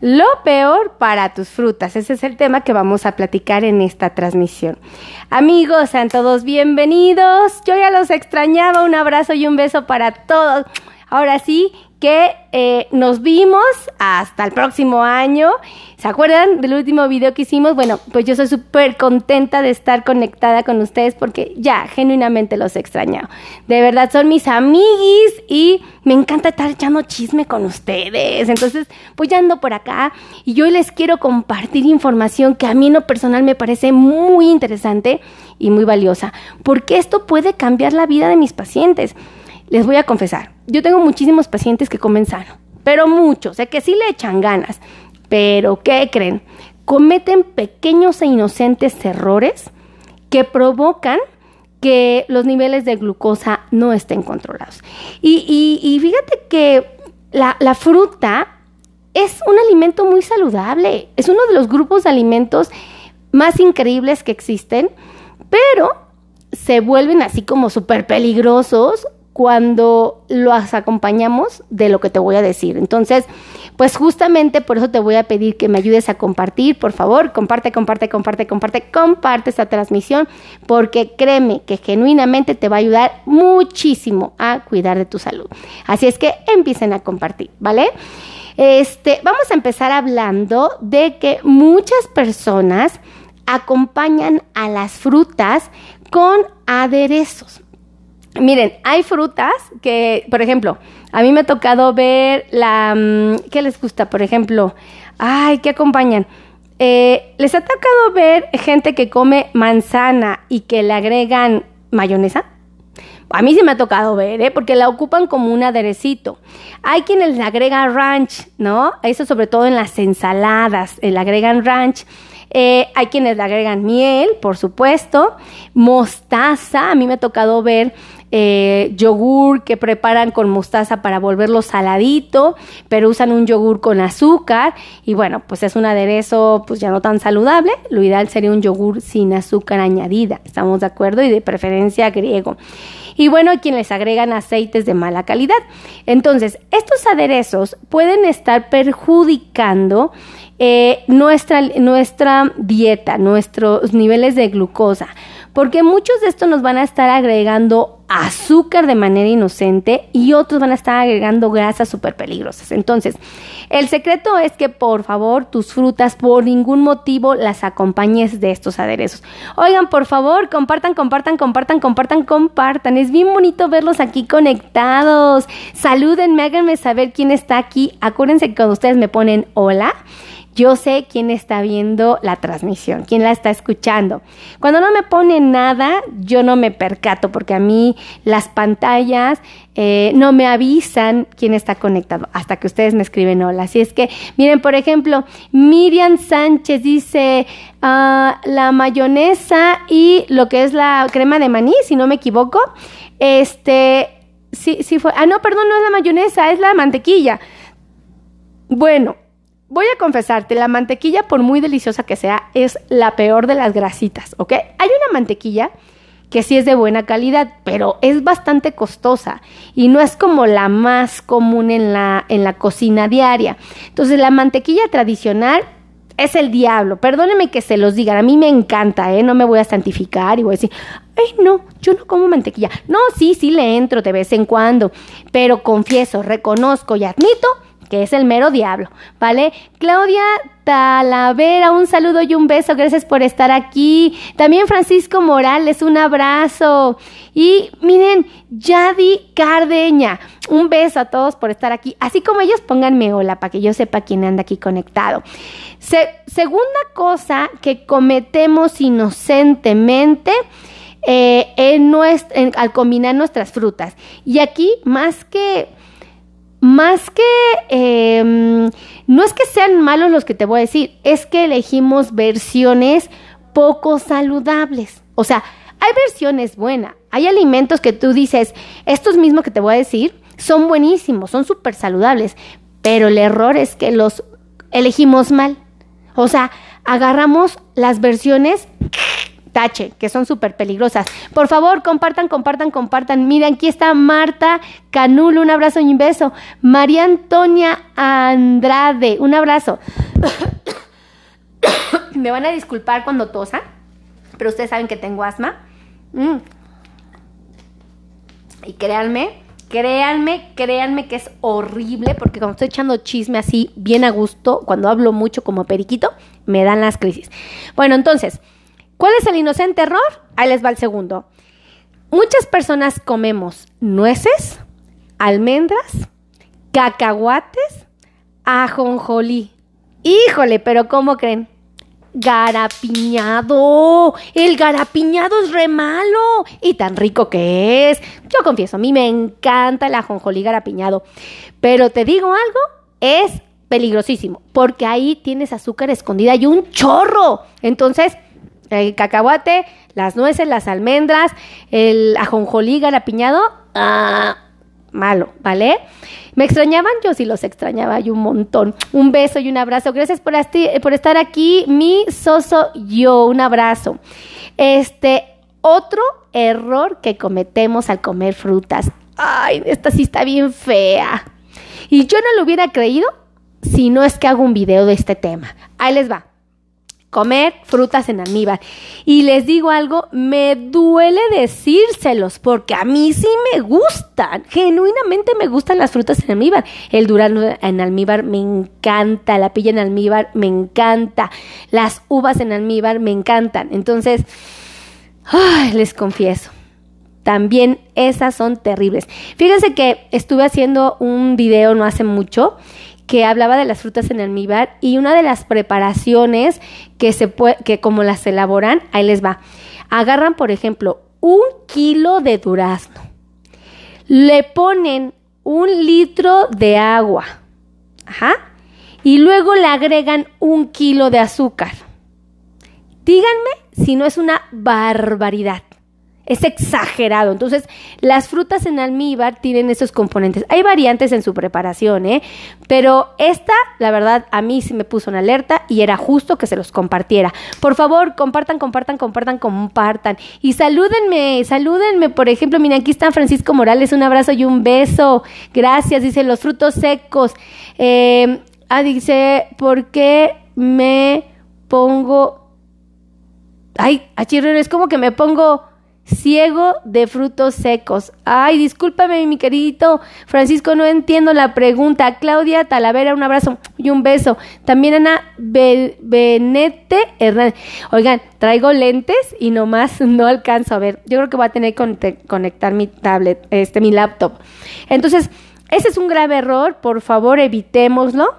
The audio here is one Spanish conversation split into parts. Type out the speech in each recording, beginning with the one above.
lo peor para tus frutas. Ese es el tema que vamos a platicar en esta transmisión. Amigos, sean todos bienvenidos. Yo ya los extrañaba. Un abrazo y un beso para todos. Ahora sí, que eh, nos vimos hasta el próximo año. ¿Se acuerdan del último video que hicimos? Bueno, pues yo soy súper contenta de estar conectada con ustedes porque ya genuinamente los he extrañado. De verdad, son mis amiguis y me encanta estar echando chisme con ustedes. Entonces, pues ya ando por acá y yo les quiero compartir información que a mí en lo personal me parece muy interesante y muy valiosa, porque esto puede cambiar la vida de mis pacientes. Les voy a confesar, yo tengo muchísimos pacientes que comen sano, pero muchos, sé que sí le echan ganas, pero ¿qué creen? Cometen pequeños e inocentes errores que provocan que los niveles de glucosa no estén controlados. Y, fíjate que la, la fruta es un alimento muy saludable, es uno de los grupos de alimentos más increíbles que existen, pero se vuelven así como súper peligrosos cuando los acompañamos de lo que te voy a decir. Entonces, pues justamente por eso te voy a pedir que me ayudes a compartir, por favor, comparte, comparte, comparte, comparte, comparte esta transmisión, porque créeme que genuinamente te va a ayudar muchísimo a cuidar de tu salud. Así es que empiecen a compartir, ¿vale? Este, vamos a empezar hablando de que muchas personas acompañan a las frutas con aderezos. Miren, hay frutas que, por ejemplo, a mí me ha tocado ver la... Mm, ¿Qué les gusta? Por ejemplo, ay, ¿qué acompañan? Eh, ¿Les ha tocado ver gente que come manzana y que le agregan mayonesa? A mí sí me ha tocado ver, ¿eh? Porque la ocupan como un aderecito. Hay quienes le agregan ranch, ¿no? Eso sobre todo en las ensaladas, le agregan ranch. Eh, hay quienes le agregan miel, por supuesto, mostaza. A mí me ha tocado ver eh, yogur que preparan con mostaza para volverlo saladito, pero usan un yogur con azúcar y bueno, pues es un aderezo pues ya no tan saludable. Lo ideal sería un yogur sin azúcar añadida, estamos de acuerdo, y de preferencia griego. Y bueno, hay quienes les agregan aceites de mala calidad. Entonces, estos aderezos pueden estar perjudicando eh, nuestra, nuestra dieta, nuestros niveles de glucosa porque muchos de estos nos van a estar agregando azúcar de manera inocente y otros van a estar agregando grasas súper peligrosas. Entonces, el secreto es que por favor tus frutas por ningún motivo las acompañes de estos aderezos. Oigan, por favor, compartan, compartan, compartan, compartan, compartan. Es bien bonito verlos aquí conectados. Salúdenme, háganme saber quién está aquí. Acuérdense que cuando ustedes me ponen hola, yo sé quién está viendo la transmisión, quién la está escuchando. Cuando no me pone nada, yo no me percato porque a mí las pantallas eh, no me avisan quién está conectado hasta que ustedes me escriben hola. Así es que, miren, por ejemplo, Miriam Sánchez dice ah, la mayonesa y lo que es la crema de maní, si no me equivoco. Este, sí, sí fue. Ah, no, perdón, no es la mayonesa, es la mantequilla. Bueno, Voy a confesarte, la mantequilla, por muy deliciosa que sea, es la peor de las grasitas, ¿ok? Hay una mantequilla que sí es de buena calidad, pero es bastante costosa y no es como la más común en la, en la cocina diaria. Entonces, la mantequilla tradicional es el diablo. Perdónenme que se los digan, a mí me encanta, ¿eh? No me voy a santificar y voy a decir, ay, no, yo no como mantequilla. No, sí, sí le entro de vez en cuando, pero confieso, reconozco y admito que es el mero diablo, ¿vale? Claudia Talavera, un saludo y un beso, gracias por estar aquí. También Francisco Morales, un abrazo. Y miren, Yadi Cardeña, un beso a todos por estar aquí. Así como ellos, pónganme hola para que yo sepa quién anda aquí conectado. segunda cosa que cometemos inocentemente. Eh, en al combinar nuestras frutas. Y aquí, más que más que, em, no es que sean malos los que te voy a decir, es que elegimos versiones poco saludables. O sea, hay versiones buenas, hay alimentos que tú dices, estos mismos que te voy a decir, son buenísimos, son súper saludables, pero el error es que los elegimos mal. O sea, agarramos las versiones que son súper peligrosas. Por favor, compartan, compartan, compartan. Miren, aquí está Marta Canulo, un abrazo y un beso. María Antonia Andrade, un abrazo. Me van a disculpar cuando tosa, pero ustedes saben que tengo asma. Mm. Y créanme, créanme, créanme que es horrible porque cuando estoy echando chisme así, bien a gusto, cuando hablo mucho como periquito, me dan las crisis. Bueno, entonces, ¿cuál es el inocente error? Ahí les va el segundo. Muchas personas comemos nueces, almendras, cacahuates, ajonjolí. Híjole, pero ¿cómo creen? Garapiñado. El garapiñado es re malo y tan rico que es. Yo confieso, a mí me encanta el ajonjolí garapiñado. Pero te digo algo, es peligrosísimo porque ahí tienes azúcar escondida y un chorro. Entonces, el cacahuate, las nueces, las almendras, el ajonjolí garapiñado, ah, malo, ¿vale? ¿Me extrañaban? Yo sí los extrañaba y un montón. Un beso y un abrazo. Gracias por, por estar aquí. Mi soso yo, un abrazo. Este, otro error que cometemos al comer frutas. Ay, esta sí está bien fea. Y yo no lo hubiera creído si no es que hago un video de este tema. Ahí les va comer frutas en almíbar. Y les digo algo, me duele decírselos porque a mí sí me gustan, genuinamente me gustan las frutas en almíbar. El durazno en almíbar me encanta, la pilla en almíbar me encanta, las uvas en almíbar me encantan. Entonces, les confieso. También esas son terribles. Fíjense que estuve haciendo un video no hace mucho que hablaba de las frutas en almíbar y una de las preparaciones que se puede, que como las elaboran, ahí les va. Agarran, por ejemplo, un kilo de durazno, le ponen un litro de agua, ajá, y luego le agregan un kilo de azúcar. Díganme si no es una barbaridad. Es exagerado. Entonces, las frutas en almíbar tienen esos componentes. Hay variantes en su preparación, ¿eh? Pero esta, la verdad, a mí sí me puso una alerta y era justo que se los compartiera. Por favor, compartan, compartan, compartan, compartan. Y salúdenme, salúdenme. Por ejemplo, miren, aquí está Francisco Morales. Un abrazo y un beso. Gracias. Dice, los frutos secos. Eh, ah, dice, ¿por qué me pongo... Ay, achirren, es como que me pongo ciego de frutos secos. Ay, discúlpame, mi querido Francisco, no entiendo la pregunta. Claudia Talavera, un abrazo y un beso. También Ana Benete Hernández. Oigan, traigo lentes y nomás no alcanzo a ver. Yo creo que voy a tener que conectar mi tablet, este, mi laptop. Entonces, ese es un grave error, por favor, evitémoslo.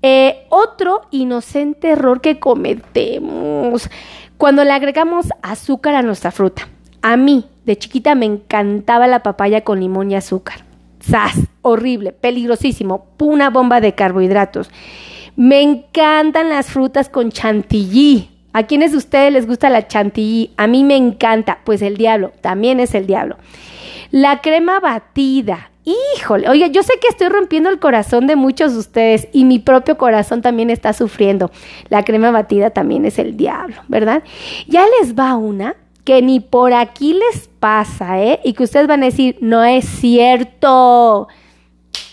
Eh, otro inocente error que cometemos cuando le agregamos azúcar a nuestra fruta. A mí, de chiquita, me encantaba la papaya con limón y azúcar. ¡Sas! Horrible, peligrosísimo, una bomba de carbohidratos. Me encantan las frutas con chantilly. ¿A quiénes de ustedes les gusta la chantilly? A mí me encanta. Pues el diablo, también es el diablo. La crema batida. Híjole, oye, yo sé que estoy rompiendo el corazón de muchos de ustedes y mi propio corazón también está sufriendo. La crema batida también es el diablo, ¿verdad? Ya les va una que ni por aquí les pasa, ¿eh? Y que ustedes van a decir, no es cierto.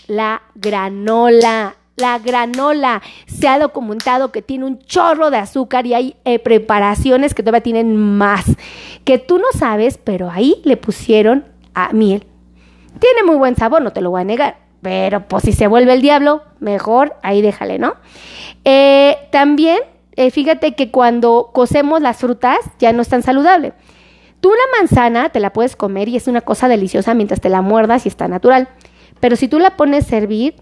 La granola, la granola se ha documentado que tiene un chorro de azúcar y hay eh, preparaciones que todavía tienen más, que tú no sabes, pero ahí le pusieron a miel. Tiene muy buen sabor, no te lo voy a negar, pero pues si se vuelve el diablo, mejor ahí déjale, ¿no? Eh, también eh, fíjate que cuando cocemos las frutas ya no es tan saludable. Tú una manzana te la puedes comer y es una cosa deliciosa mientras te la muerdas y está natural. Pero si tú la pones a servir,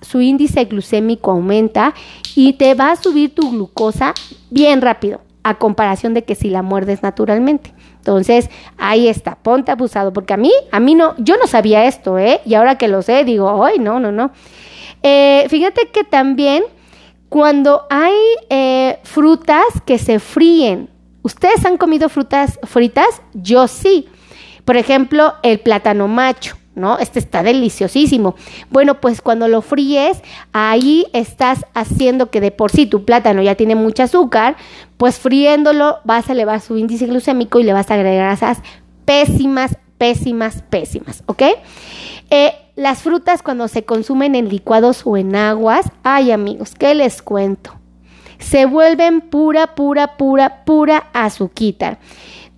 su índice glucémico aumenta y te va a subir tu glucosa bien rápido, a comparación de que si la muerdes naturalmente. Entonces, ahí está, ponte abusado, porque a mí, a mí no, yo no sabía esto, ¿eh? Y ahora que lo sé, digo, ay, no, no, no. Eh, fíjate que también cuando hay eh, frutas que se fríen, ¿ustedes han comido frutas fritas? Yo sí. Por ejemplo, el plátano macho. ¿no? Este está deliciosísimo. Bueno, pues cuando lo fríes, ahí estás haciendo que de por sí tu plátano ya tiene mucho azúcar, pues friéndolo vas a elevar su índice glucémico y le vas a agregar esas pésimas, pésimas, pésimas, ¿ok? Eh, las frutas cuando se consumen en licuados o en aguas, ay amigos, ¿qué les cuento? Se vuelven pura, pura, pura, pura azuquita.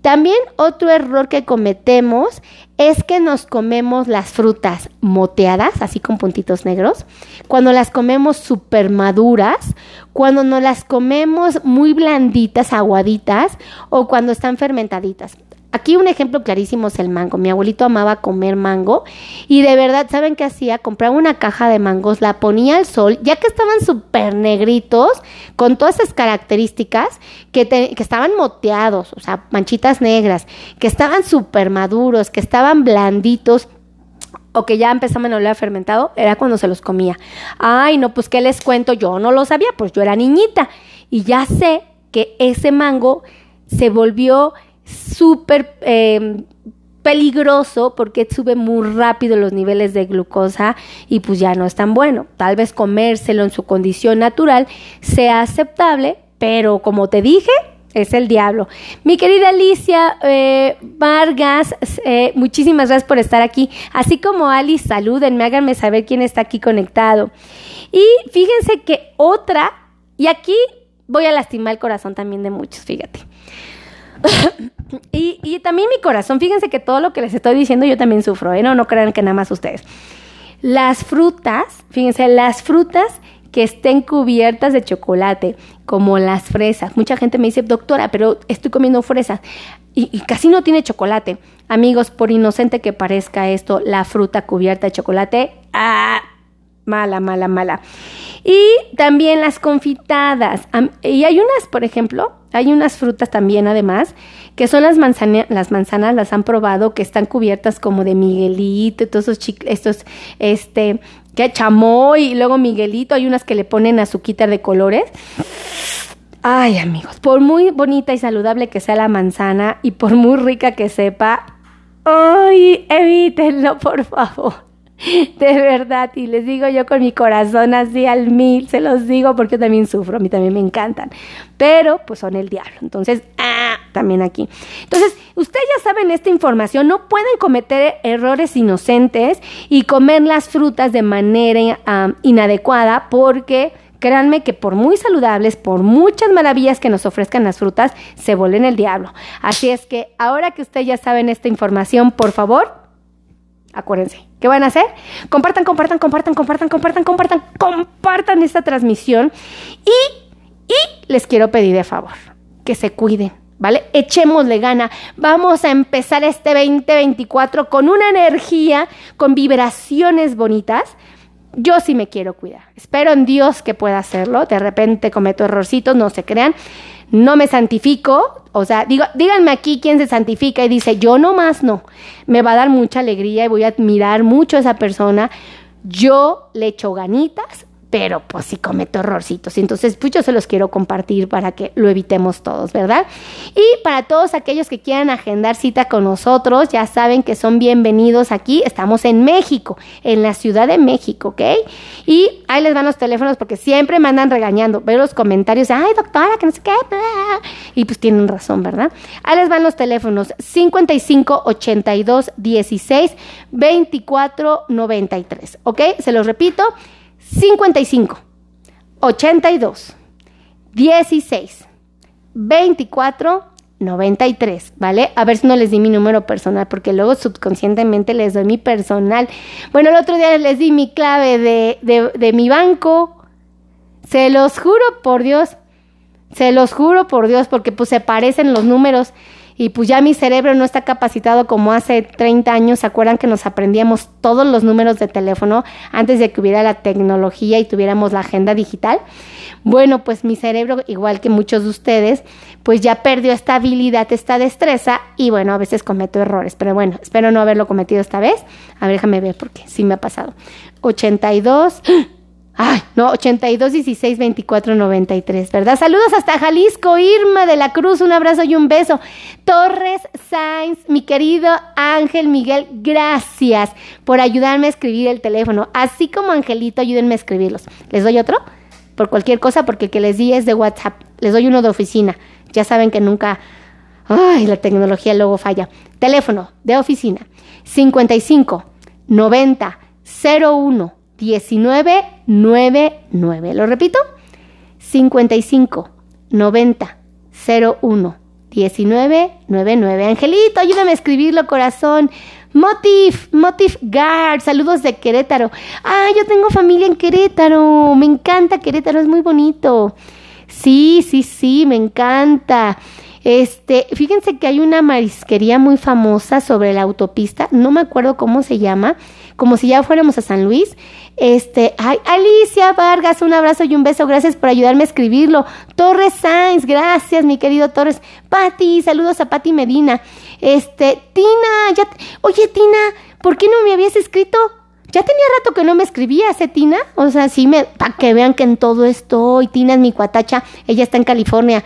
También otro error que cometemos es que nos comemos las frutas moteadas, así con puntitos negros, cuando las comemos súper maduras, cuando no las comemos muy blanditas, aguaditas o cuando están fermentaditas. Aquí un ejemplo clarísimo es el mango. Mi abuelito amaba comer mango y de verdad, ¿saben qué hacía? Compraba una caja de mangos, la ponía al sol, ya que estaban súper negritos, con todas esas características, que, estaban moteados, o sea, manchitas negras, que estaban súper maduros, que estaban blanditos o que ya empezaban a oler fermentado, era cuando se los comía. Ay, no, pues qué les cuento, yo no lo sabía, pues yo era niñita y ya sé que ese mango se volvió súper eh, peligroso porque sube muy rápido los niveles de glucosa y pues ya no es tan bueno. Tal vez comérselo en su condición natural sea aceptable, pero como te dije, es el diablo. Mi querida Alicia eh, Vargas, eh, muchísimas gracias por estar aquí. Así como Alice, salúdenme, háganme saber quién está aquí conectado. Y fíjense que otra, y aquí voy a lastimar el corazón también de muchos, fíjate. y, también mi corazón, fíjense que todo lo que les estoy diciendo yo también sufro, ¿eh? No, no crean que nada más ustedes. Las frutas, fíjense, las frutas que estén cubiertas de chocolate, como las fresas. Mucha gente me dice, doctora, pero estoy comiendo fresas y, y, casi no tiene chocolate. Amigos, por inocente que parezca esto, la fruta cubierta de chocolate, ah, mala, mala, mala. Y también las confitadas. Y hay unas, por ejemplo, hay unas frutas también además, que son las, manzanas, las manzanas, las han probado, que están cubiertas como de Miguelito, todos esos chicles, estos, este, que chamoy y luego Miguelito, hay unas que le ponen azuquita de colores. Ay, amigos, por muy bonita y saludable que sea la manzana y por muy rica que sepa, ay, evítenlo, por favor. De verdad, y les digo yo con mi corazón así al mil, se los digo porque también sufro, a mí también me encantan, pero pues son el diablo, entonces, ah, también aquí. Entonces, ustedes ya saben esta información, no pueden cometer errores inocentes y comer las frutas de manera inadecuada porque... Créanme que por muy saludables, por muchas maravillas que nos ofrezcan las frutas, se vuelven el diablo. Así es que ahora que ustedes ya saben esta información, por favor, acuérdense, ¿qué van a hacer? Compartan, compartan, compartan, compartan, compartan, compartan, compartan esta transmisión y, y les quiero pedir de favor que se cuiden. ¿Vale? Echémosle gana. Vamos a empezar este 2024 con una energía, con vibraciones bonitas. Yo sí me quiero cuidar. Espero en Dios que pueda hacerlo. De repente cometo errorcitos, no se crean. No me santifico, o sea, digo, díganme aquí quién se santifica y dice, yo nomás no. Me va a dar mucha alegría y voy a admirar mucho a esa persona. Yo le echo ganitas, pero pues sí cometo errorcitos. Entonces, pues yo se los quiero compartir para que lo evitemos todos, ¿verdad? Y para todos aquellos que quieran agendar cita con nosotros, ya saben que son bienvenidos aquí. Estamos en México, en la Ciudad de México, ¿ok? Y ahí les van los teléfonos porque siempre me andan regañando. Veo los comentarios, ay doctora, que no sé qué. Y pues tienen razón, ¿verdad? Ahí les van los teléfonos 55 82 16 24 93, ¿ok? Se los repito. 55, 82, 16, 24, 93, ¿vale? A ver si no les di mi número personal, porque luego subconscientemente les doy mi personal. Bueno, el otro día les di mi clave de, de, mi banco. Se los juro por Dios, se los juro por Dios, porque pues se parecen los números y pues ya mi cerebro no está capacitado como hace 30 años. ¿Se acuerdan que nos aprendíamos todos los números de teléfono antes de que hubiera la tecnología y tuviéramos la agenda digital? Bueno, pues mi cerebro, igual que muchos de ustedes, pues ya perdió esta habilidad, esta destreza y bueno, a veces cometo errores, pero bueno, espero no haberlo cometido esta vez. A ver, déjame ver porque sí me ha pasado. 82 Ay, no, 82 16 24 93, ¿verdad? Saludos hasta Jalisco, Irma de la Cruz, un abrazo y un beso. Torres Sainz, mi querido Ángel Miguel, gracias por ayudarme a escribir el teléfono. Así como Angelito, ayúdenme a escribirlos. ¿Les doy otro? Por cualquier cosa, porque el que les di es de WhatsApp. Les doy uno de oficina. Ya saben que nunca. Ay, la tecnología luego falla. Teléfono de oficina: 55 90 01 1999. ¿Lo repito? 55 90 01 1999. Angelito, ayúdame a escribirlo, corazón. Motif, Motif Guard, saludos de Querétaro. Ah, yo tengo familia en Querétaro. Me encanta Querétaro, es muy bonito. Sí, sí, sí, me encanta. Este, fíjense que hay una marisquería muy famosa sobre la autopista, no me acuerdo cómo se llama, como si ya fuéramos a San Luis. Este, ay, Alicia Vargas, un abrazo y un beso, gracias por ayudarme a escribirlo. Torres Sainz, gracias, mi querido Torres. Pati, saludos a Pati Medina. Este, Tina, ya, oye Tina, ¿por qué no me habías escrito? Ya tenía rato que no me escribías, ¿eh, Tina? O sea, sí, me, para que vean que en todo estoy. Tina es mi cuatacha, ella está en California.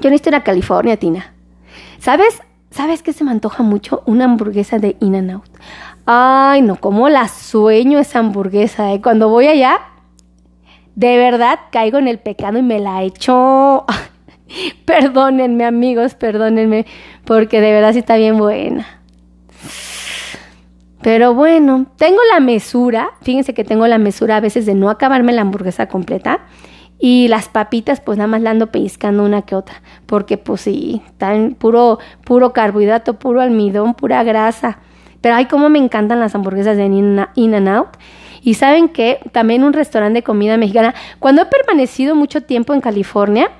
Yo necesito ir a California, Tina. ¿Sabes? ¿Sabes qué se me antoja mucho? Una hamburguesa de In n Out. Ay, no, cómo la sueño esa hamburguesa, ¿eh? Cuando voy allá, de verdad caigo en el pecado y me la echo. perdónenme, amigos, perdónenme, porque de verdad sí está bien buena. Pero bueno, tengo la mesura, fíjense que tengo la mesura a veces de no acabarme la hamburguesa completa y las papitas, pues nada más la ando pellizcando una que otra. Porque pues sí, están puro, puro carbohidrato, puro almidón, pura grasa. Pero ay, cómo me encantan las hamburguesas de In and Out. Y saben que también un restaurante de comida mexicana, cuando he permanecido mucho tiempo en California,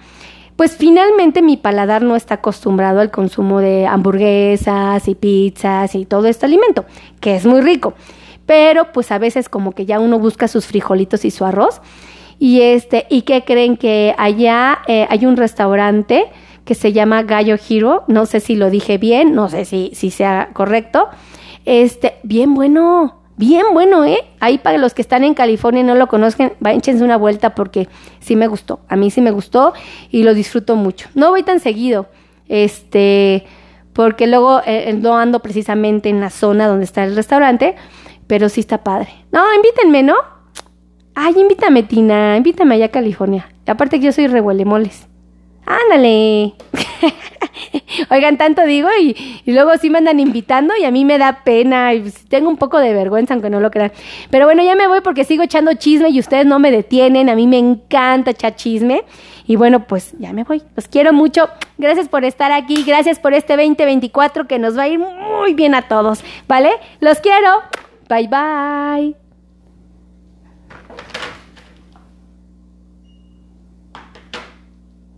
pues finalmente mi paladar no está acostumbrado al consumo de hamburguesas y pizzas y todo este alimento, que es muy rico. Pero pues a veces como que ya uno busca sus frijolitos y su arroz y este, ¿y qué creen que allá eh, hay un restaurante que se llama Gallo Hero? No sé si lo dije bien, no sé si, si sea correcto. Este, bien bueno, bien bueno, ¿eh? Ahí para los que están en California y no lo conozcan, échense una vuelta porque sí me gustó. A mí sí me gustó y lo disfruto mucho. No voy tan seguido, este, porque luego eh, eh, no ando precisamente en la zona donde está el restaurante, pero sí está padre. No, invítenme, ¿no? Ay, invítame, Tina, invítame allá a California. Aparte que yo soy revuelemoles. Ándale. Oigan, tanto digo y, luego sí me andan invitando y a mí me da pena y tengo un poco de vergüenza, aunque no lo crean. Pero bueno, ya me voy porque sigo echando chisme y ustedes no me detienen. A mí me encanta echar chisme. Y bueno, pues ya me voy. Los quiero mucho. Gracias por estar aquí. Gracias por este 2024 que nos va a ir muy bien a todos. ¿Vale? Los quiero. Bye bye.